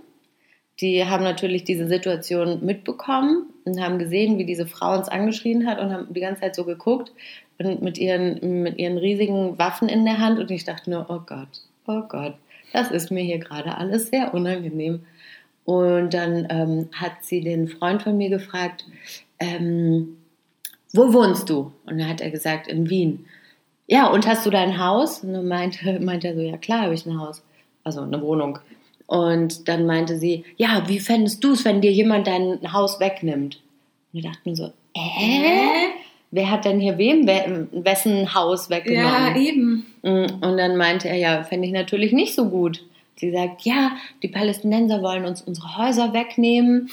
Die haben natürlich diese Situation mitbekommen und haben gesehen, wie diese Frau uns angeschrien hat und haben die ganze Zeit so geguckt und mit ihren, mit ihren riesigen Waffen in der Hand. Und ich dachte nur, oh Gott, oh Gott, das ist mir hier gerade alles sehr unangenehm. Und dann ähm, hat sie den Freund von mir gefragt, ähm, wo wohnst du? Und dann hat er gesagt, in Wien. Ja, und hast du dein Haus? Und dann meinte, meinte er so, ja klar habe ich ein Haus, also eine Wohnung. Und dann meinte sie, ja, wie fändest du es, wenn dir jemand dein Haus wegnimmt? Und ich dachte mir so, äh? Wer hat denn hier wem we wessen Haus Ja, weggenommen? eben. Und dann meinte er, ja, fände ich natürlich nicht so gut. Sie sagt, ja, die Palästinenser wollen uns unsere Häuser wegnehmen.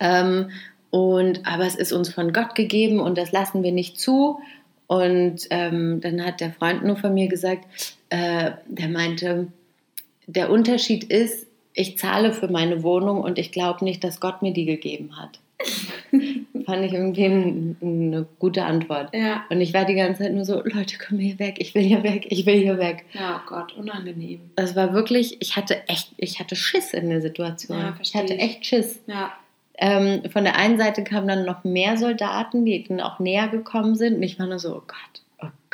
Ähm, und, aber es ist uns von Gott gegeben und das lassen wir nicht zu. Und ähm, dann hat der Freund nur von mir gesagt, äh, der meinte, der Unterschied ist, ich zahle für meine Wohnung und ich glaube nicht, dass Gott mir die gegeben hat. Fand ich irgendwie ein, eine gute Antwort. Ja. Und ich war die ganze Zeit nur so, Leute, komm hier weg, ich will hier weg, ich will hier weg. Ja, oh Gott, unangenehm. Das war wirklich, ich hatte echt, ich hatte Schiss in der Situation. Ja, ich hatte echt Schiss. Ja. Ähm, von der einen Seite kamen dann noch mehr Soldaten, die dann auch näher gekommen sind. Und ich war nur so, oh Gott,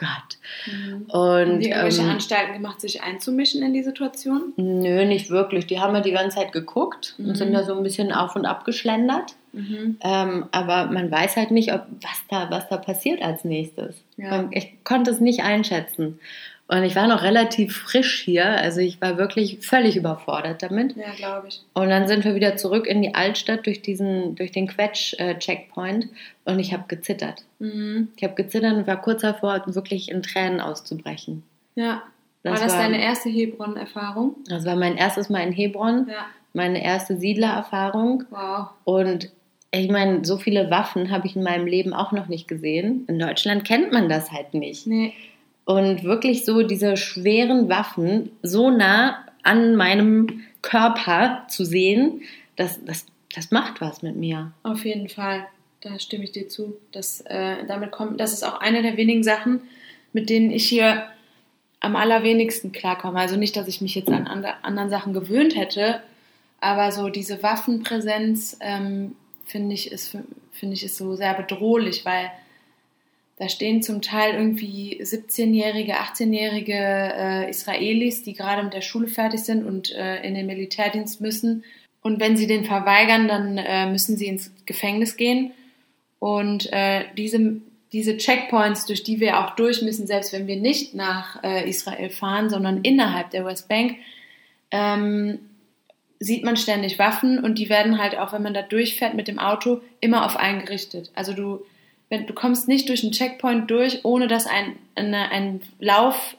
Gott. Mhm. Und Haben die irgendwelche ähm, Anstalten gemacht, sich einzumischen in die Situation? nö, nicht wirklich. Die haben ja die ganze Zeit geguckt Mhm. und sind da so ein bisschen auf und ab geschlendert. Mhm. Ähm, aber man weiß halt nicht, ob, was, da, was da passiert als nächstes. Ja. Man, ich konnte es nicht einschätzen. Und ich war noch relativ frisch hier, also ich war wirklich völlig überfordert damit. Ja, glaube ich. Und dann sind wir wieder zurück in die Altstadt durch diesen, durch den Quetsch-Checkpoint und ich habe gezittert. Mhm. Ich habe gezittert und war kurz davor, wirklich in Tränen auszubrechen. Ja. Das war das war- deine erste Hebron-Erfahrung? Das war mein erstes Mal in Hebron, Ja. meine erste Siedlererfahrung. Wow. Und ich meine, so viele Waffen habe ich in meinem Leben auch noch nicht gesehen. In Deutschland kennt man das halt nicht. Nee. Und wirklich so diese schweren Waffen so nah an meinem Körper zu sehen, das, das, das macht was mit mir. Auf jeden Fall, da stimme ich dir zu. Das, äh, damit kommt, das ist auch eine der wenigen Sachen, mit denen ich hier am allerwenigsten klarkomme. Also nicht, dass ich mich jetzt an andre, anderen Sachen gewöhnt hätte, aber so diese Waffenpräsenz ähm, finde ich, finde ich ist so sehr bedrohlich, weil Da stehen zum Teil irgendwie 17-jährige, 18-jährige äh, Israelis, die gerade mit der Schule fertig sind und äh, in den Militärdienst müssen. Und wenn sie den verweigern, dann äh, müssen sie ins Gefängnis gehen. Und äh, diese, diese Checkpoints, durch die wir auch durch müssen, selbst wenn wir nicht nach äh, Israel fahren, sondern innerhalb der Westbank, ähm, sieht man ständig Waffen und die werden halt auch, wenn man da durchfährt mit dem Auto, immer auf einen gerichtet. Also du, wenn, du kommst nicht durch einen Checkpoint durch, ohne dass ein, eine, ein Lauf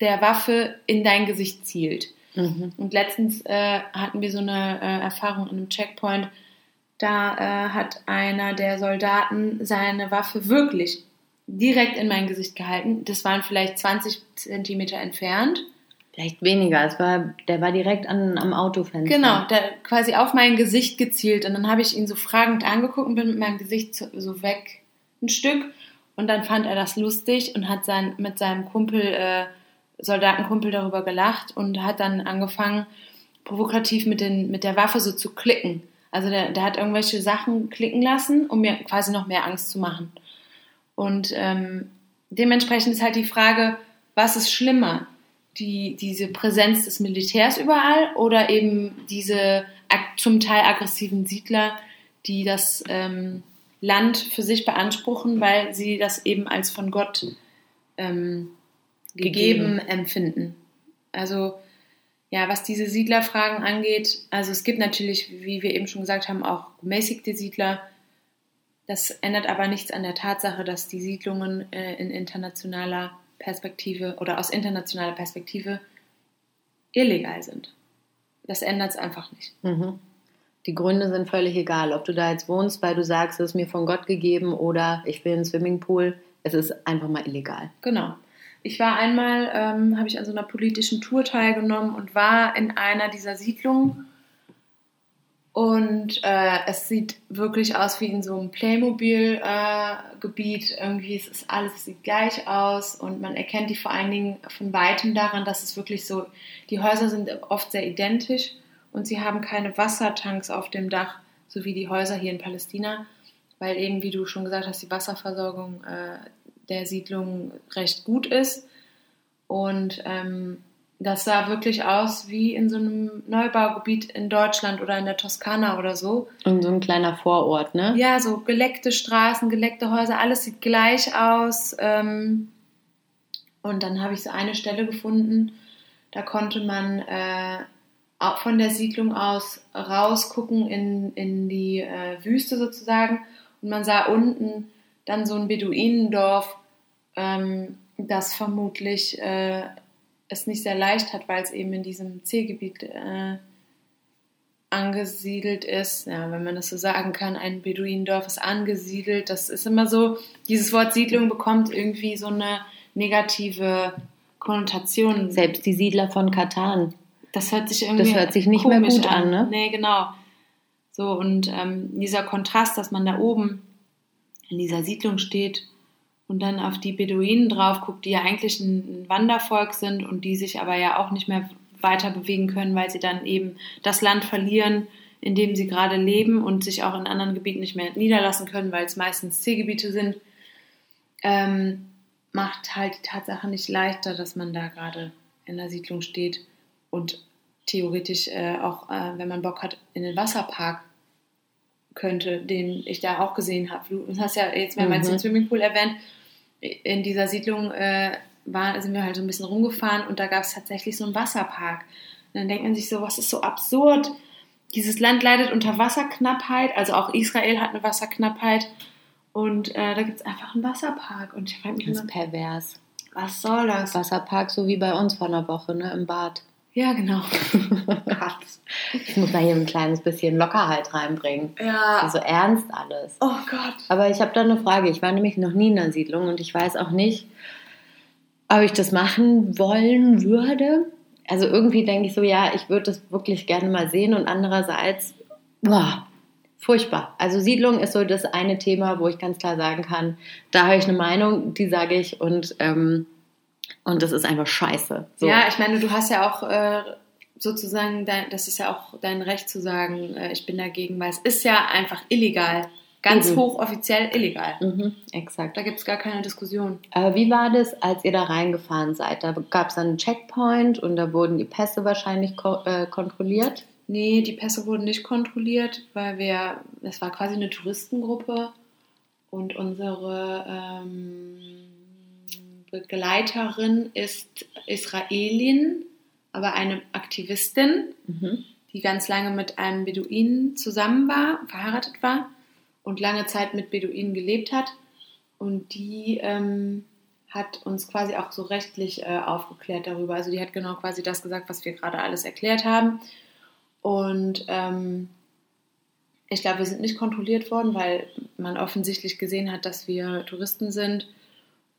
der Waffe in dein Gesicht zielt. Mhm. Und letztens äh, hatten wir so eine äh, Erfahrung in einem Checkpoint. Da äh, hat einer der Soldaten seine Waffe wirklich direkt in mein Gesicht gehalten. Das waren vielleicht 20 Zentimeter entfernt. Vielleicht weniger. Es war, der war direkt an, am Autofenster. Genau, der quasi auf mein Gesicht gezielt. Und dann habe ich ihn so fragend angeguckt und bin mit meinem Gesicht so, so weg ein Stück. Und dann fand er das lustig und hat sein, mit seinem Kumpel, äh, Soldatenkumpel darüber gelacht und hat dann angefangen, provokativ mit, den, mit der Waffe so zu klicken. Also der, der hat irgendwelche Sachen klicken lassen, um mir quasi noch mehr Angst zu machen. Und ähm, dementsprechend ist halt die Frage, was ist schlimmer? Die, diese Präsenz des Militärs überall oder eben diese zum Teil aggressiven Siedler, die das ähm, Land für sich beanspruchen, weil sie das eben als von Gott ähm, gegeben, Gegeben. empfinden. Also ja, was diese Siedlerfragen angeht, also es gibt natürlich, wie wir eben schon gesagt haben, auch gemäßigte Siedler. Das ändert aber nichts an der Tatsache, dass die Siedlungen äh, in internationaler Perspektive oder aus internationaler Perspektive illegal sind. Das ändert es einfach nicht. Mhm. Die Gründe sind völlig egal, ob du da jetzt wohnst, weil du sagst, es ist mir von Gott gegeben oder ich will einen Swimmingpool. Es ist einfach mal illegal. Genau. Ich war einmal, ähm, habe ich an so einer politischen Tour teilgenommen und war in einer dieser Siedlungen. Und äh, es sieht wirklich aus wie in so einem Playmobil-Gebiet. Irgendwie es ist alles es sieht gleich aus und man erkennt die vor allen Dingen von weitem daran, dass es wirklich so, die Häuser sind oft sehr identisch und sie haben keine Wassertanks auf dem Dach, so wie die Häuser hier in Palästina, weil eben, wie du schon gesagt hast, die Wasserversorgung äh, der Siedlung recht gut ist. Und ähm, das sah wirklich aus wie in so einem Neubaugebiet in Deutschland oder in der Toskana oder so. Und so ein kleiner Vorort, ne? Ja, so geleckte Straßen, geleckte Häuser, alles sieht gleich aus. Ähm, und dann habe ich so eine Stelle gefunden, da konnte man äh, von der Siedlung aus rausgucken in, in die äh, Wüste sozusagen. Und man sah unten dann so ein Beduinendorf, ähm, das vermutlich äh, es nicht sehr leicht hat, weil es eben in diesem C-Gebiet äh, angesiedelt ist. Ja, wenn man das so sagen kann, ein Beduinendorf ist angesiedelt. Das ist immer so, dieses Wort Siedlung bekommt irgendwie so eine negative Konnotation. Selbst die Siedler von Katan. Das hört sich irgendwie Das hört sich nicht mehr gut an, ne? Nee, genau. So, und ähm, dieser Kontrast, dass man da oben in dieser Siedlung steht und dann auf die Beduinen drauf guckt, die ja eigentlich ein, Wandervolk sind und die sich aber ja auch nicht mehr weiter bewegen können, weil sie dann eben das Land verlieren, in dem sie gerade leben und sich auch in anderen Gebieten nicht mehr niederlassen können, weil es meistens C-Gebiete sind, ähm, macht halt die Tatsache nicht leichter, dass man da gerade in der Siedlung steht und theoretisch äh, auch, äh, wenn man Bock hat, in den Wasserpark könnte, den ich da auch gesehen habe. Du hast ja jetzt mehrmals Mhm. den Swimmingpool erwähnt. In dieser Siedlung äh, war, sind wir halt so ein bisschen rumgefahren und da gab es tatsächlich so einen Wasserpark. Und dann denkt man sich so, was ist so absurd? Dieses Land leidet unter Wasserknappheit, also auch Israel hat eine Wasserknappheit und äh, da gibt es einfach einen Wasserpark. Und ich frage mich Das immer, ist pervers. was soll das? Wasserpark, so wie bei uns vor einer Woche, ne? Im Bad. Ja, genau. Gott. Ich muss da hier ein kleines bisschen Lockerheit reinbringen. Ja. So ernst alles. Oh Gott. Aber ich habe da eine Frage. Ich war nämlich noch nie in einer Siedlung und ich weiß auch nicht, ob ich das machen wollen würde. Also irgendwie denke ich so, ja, ich würde das wirklich gerne mal sehen und andererseits, boah, furchtbar. Also Siedlung ist so das eine Thema, wo ich ganz klar sagen kann, da habe ich eine Meinung, die sage ich und, ähm, und das ist einfach scheiße. So. Ja, ich meine, du hast ja auch äh, sozusagen, dein, das ist ja auch dein Recht zu sagen, äh, ich bin dagegen, weil es ist ja einfach illegal. ganz Eben. hochoffiziell illegal. Mhm, exakt. Da gibt es gar keine Diskussion. Aber wie war das, als ihr da reingefahren seid? Da gab es einen Checkpoint und da wurden die Pässe wahrscheinlich ko äh, kontrolliert. Nee, die Pässe wurden nicht kontrolliert, weil wir, es war quasi eine Touristengruppe und unsere ähm, Begleiterin ist Israelin, aber eine Aktivistin, Mhm. die ganz lange mit einem Beduinen zusammen war, verheiratet war und lange Zeit mit Beduinen gelebt hat. Und die ähm, hat uns quasi auch so rechtlich äh, aufgeklärt darüber. Also die hat genau quasi das gesagt, was wir gerade alles erklärt haben. Und ähm, ich glaube, wir sind nicht kontrolliert worden, weil man offensichtlich gesehen hat, dass wir Touristen sind.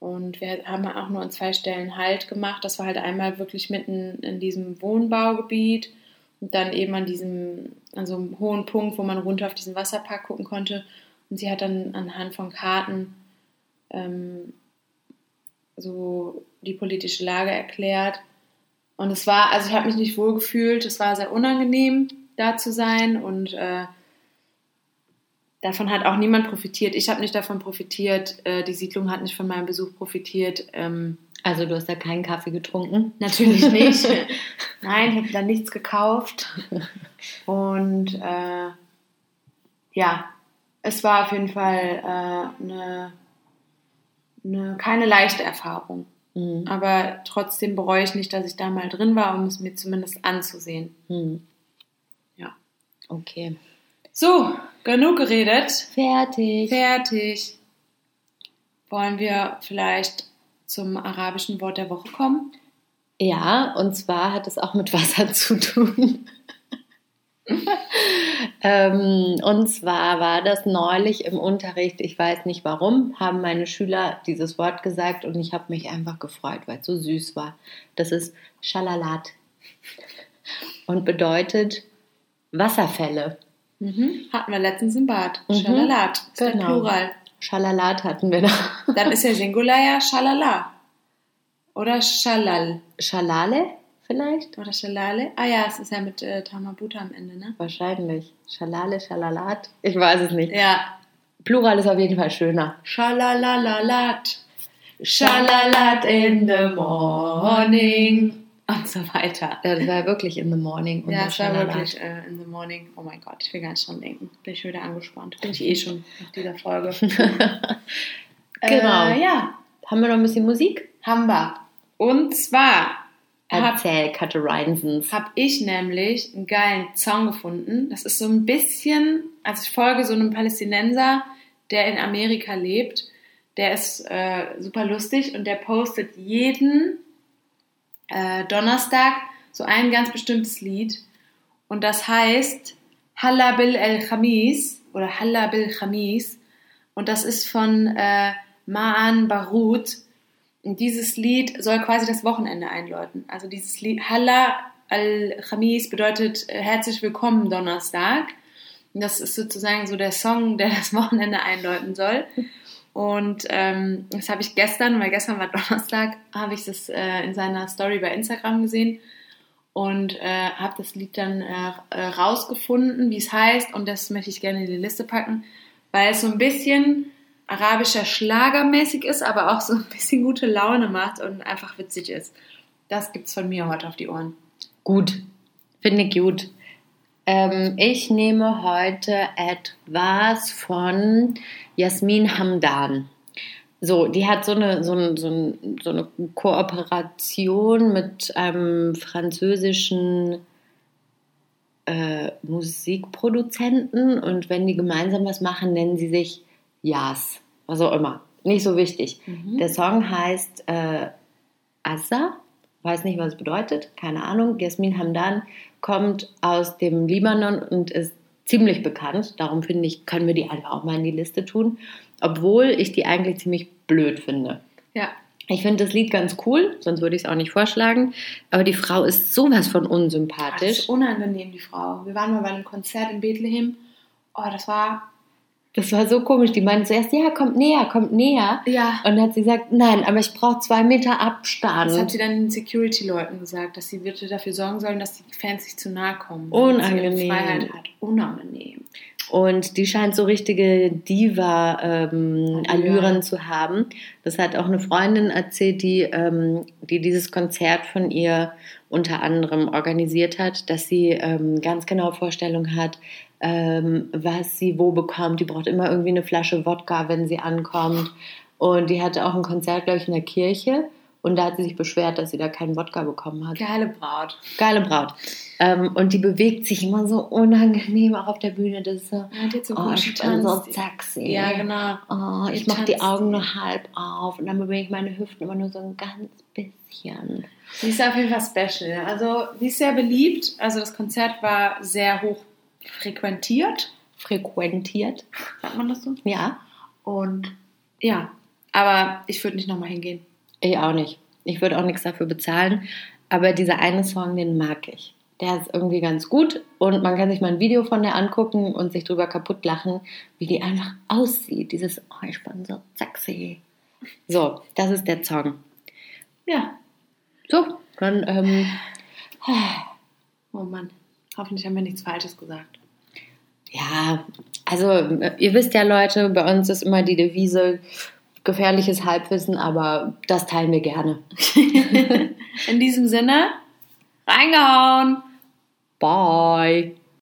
Und wir haben auch nur an zwei Stellen Halt gemacht. Das war halt einmal wirklich mitten in diesem Wohnbaugebiet und dann eben an diesem, an so einem hohen Punkt, wo man runter auf diesen Wasserpark gucken konnte. Und sie hat dann anhand von Karten ähm, so die politische Lage erklärt. Und es war, also ich habe mich nicht wohl gefühlt, es war sehr unangenehm, da zu sein und äh, davon hat auch niemand profitiert. Ich habe nicht davon profitiert, äh, die Siedlung hat nicht von meinem Besuch profitiert. Ähm, Also du hast da keinen Kaffee getrunken? Natürlich nicht. Nein, ich habe da nichts gekauft. Und äh, ja, es war auf jeden Fall äh, eine, eine, keine leichte Erfahrung. Mhm. Aber trotzdem bereue ich nicht, dass ich da mal drin war, um es mir zumindest anzusehen. Mhm. Ja. Okay. So, genug geredet. Fertig. Fertig. Wollen wir vielleicht zum arabischen Wort der Woche kommen? Ja, und zwar hat es auch mit Wasser zu tun. ähm, und zwar war das neulich im Unterricht, ich weiß nicht warum, haben meine Schüler dieses Wort gesagt und ich habe mich einfach gefreut, weil es so süß war. Das ist Schalalat und bedeutet Wasserfälle. Mhm. Hatten wir letztens im Bad. Mhm. Schalalat. Ist Genau. Plural. Schalalat hatten wir da. Dann ist ja Singular ja Schalala. Oder Schalal. Schalale vielleicht? Oder Schalale. Ah ja, es ist ja mit äh, Tamabuta am Ende, ne? Wahrscheinlich. Schalale, Schalalat? Ich weiß es nicht. Ja. Plural ist auf jeden Fall schöner. Schalalalat. Schalalat in the morning. Und so weiter. Ja, Das war wirklich in the morning. Ja, unser es war wirklich äh, in the morning. Oh mein Gott, ich will gar nicht dran denken. Bin ich schon wieder angespannt. Bin ich eh schon nach dieser Folge. Genau. Äh, ja, Haben wir noch ein bisschen Musik? haben wir. Und zwar Erzähl, Katte Reinsens. habe ich nämlich einen geilen Song gefunden. Das ist so ein bisschen, also ich folge so einem Palästinenser, der in Amerika lebt. Der ist äh, super lustig und der postet jeden äh, Donnerstag so ein ganz bestimmtes Lied. Und das heißt Halla bil el Khamis oder Halla bil Khamis. Und das ist von äh, Ma'an Barut. Und dieses Lied soll quasi das Wochenende einläuten. Also dieses Lied Halla al-Khamis bedeutet äh, herzlich willkommen Donnerstag. Und das ist sozusagen so der Song, der das Wochenende einläuten soll. Und ähm, das habe ich gestern, weil gestern war Donnerstag, habe ich das äh, in seiner Story bei Instagram gesehen und äh, habe das Lied dann äh, äh, rausgefunden, wie es heißt. Und das möchte ich gerne in die Liste packen, weil es so ein bisschen arabischer Schlagermäßig ist, aber auch so ein bisschen gute Laune macht und einfach witzig ist. Das gibt's von mir heute auf die Ohren. Gut. Finde ich gut. Ähm, ich nehme heute etwas von Jasmin Hamdan. So, die hat so eine, so, eine, so, eine, so eine Kooperation mit einem französischen äh, Musikproduzenten und wenn die gemeinsam was machen, nennen sie sich Jas. Was auch immer. Nicht so wichtig. Der Song heißt äh, Assa. Weiß nicht, was es bedeutet. Keine Ahnung. Jasmin Hamdan kommt aus dem Libanon und ist ziemlich bekannt. Darum finde ich, können wir die einfach auch mal in die Liste tun. Obwohl ich die eigentlich ziemlich blöd finde. Ja, Ich finde das Lied ganz cool, sonst würde ich es auch nicht vorschlagen. Aber die Frau ist sowas von Ah, das unsympathisch. ist unangenehm, die Frau. Wir waren mal bei einem Konzert in Bethlehem. Oh, das war. Das war so komisch. Die meinte zuerst, ja, kommt näher, kommt näher. Ja. Und dann hat sie gesagt, nein, aber ich brauche zwei Meter Das hat Abstand. sie dann den Security-Leuten gesagt, dass sie bitte dafür sorgen sollen, dass die Fans sich zu nahe kommen. Unangenehm. Dass sie Freiheit hat. Unangenehm. Und die scheint so richtige Diva-Allüren Allüren. zu haben. Das hat auch eine Freundin erzählt, die, ähm, die dieses Konzert von ihr unter anderem organisiert hat, dass sie ähm, ganz genau Vorstellung hat, ähm, was sie wo bekommt. Die braucht immer irgendwie eine Flasche Wodka, wenn sie ankommt. Und die hatte auch ein Konzert, glaube ich, in der Kirche. Und da hat sie sich beschwert, dass sie da keinen Wodka bekommen hat. Geile Braut. Geile Braut. Ähm, und die bewegt sich immer so unangenehm auch auf der Bühne. Das ist so, Ja, so oh, ich bin so sexy. Ja, genau. Oh, ich mache die. Augen nur halb auf und dann bewege ich meine Hüften immer nur so ein ganz bisschen. Sie ist auf jeden Fall special. Also, sie ist sehr beliebt. Also, das Konzert war sehr hoch frequentiert. Frequentiert. Sagt man das so? Ja, Und ja, aber ich würde nicht nochmal hingehen. ich auch nicht. Ich würde auch nichts dafür bezahlen. Aber dieser eine Song, den mag ich. Der ist irgendwie ganz gut und man kann sich mal ein Video von der angucken und sich drüber kaputt lachen, wie die einfach aussieht. Dieses, oh, ich bin so sexy. So, das ist der Song. Ja. So, dann, ähm, Oh Mann. Hoffentlich haben wir nichts Falsches gesagt. ja, also ihr wisst ja, Leute, bei uns ist immer die Devise gefährliches Halbwissen, aber das teilen wir gerne. In diesem Sinne, reingehauen! Bye.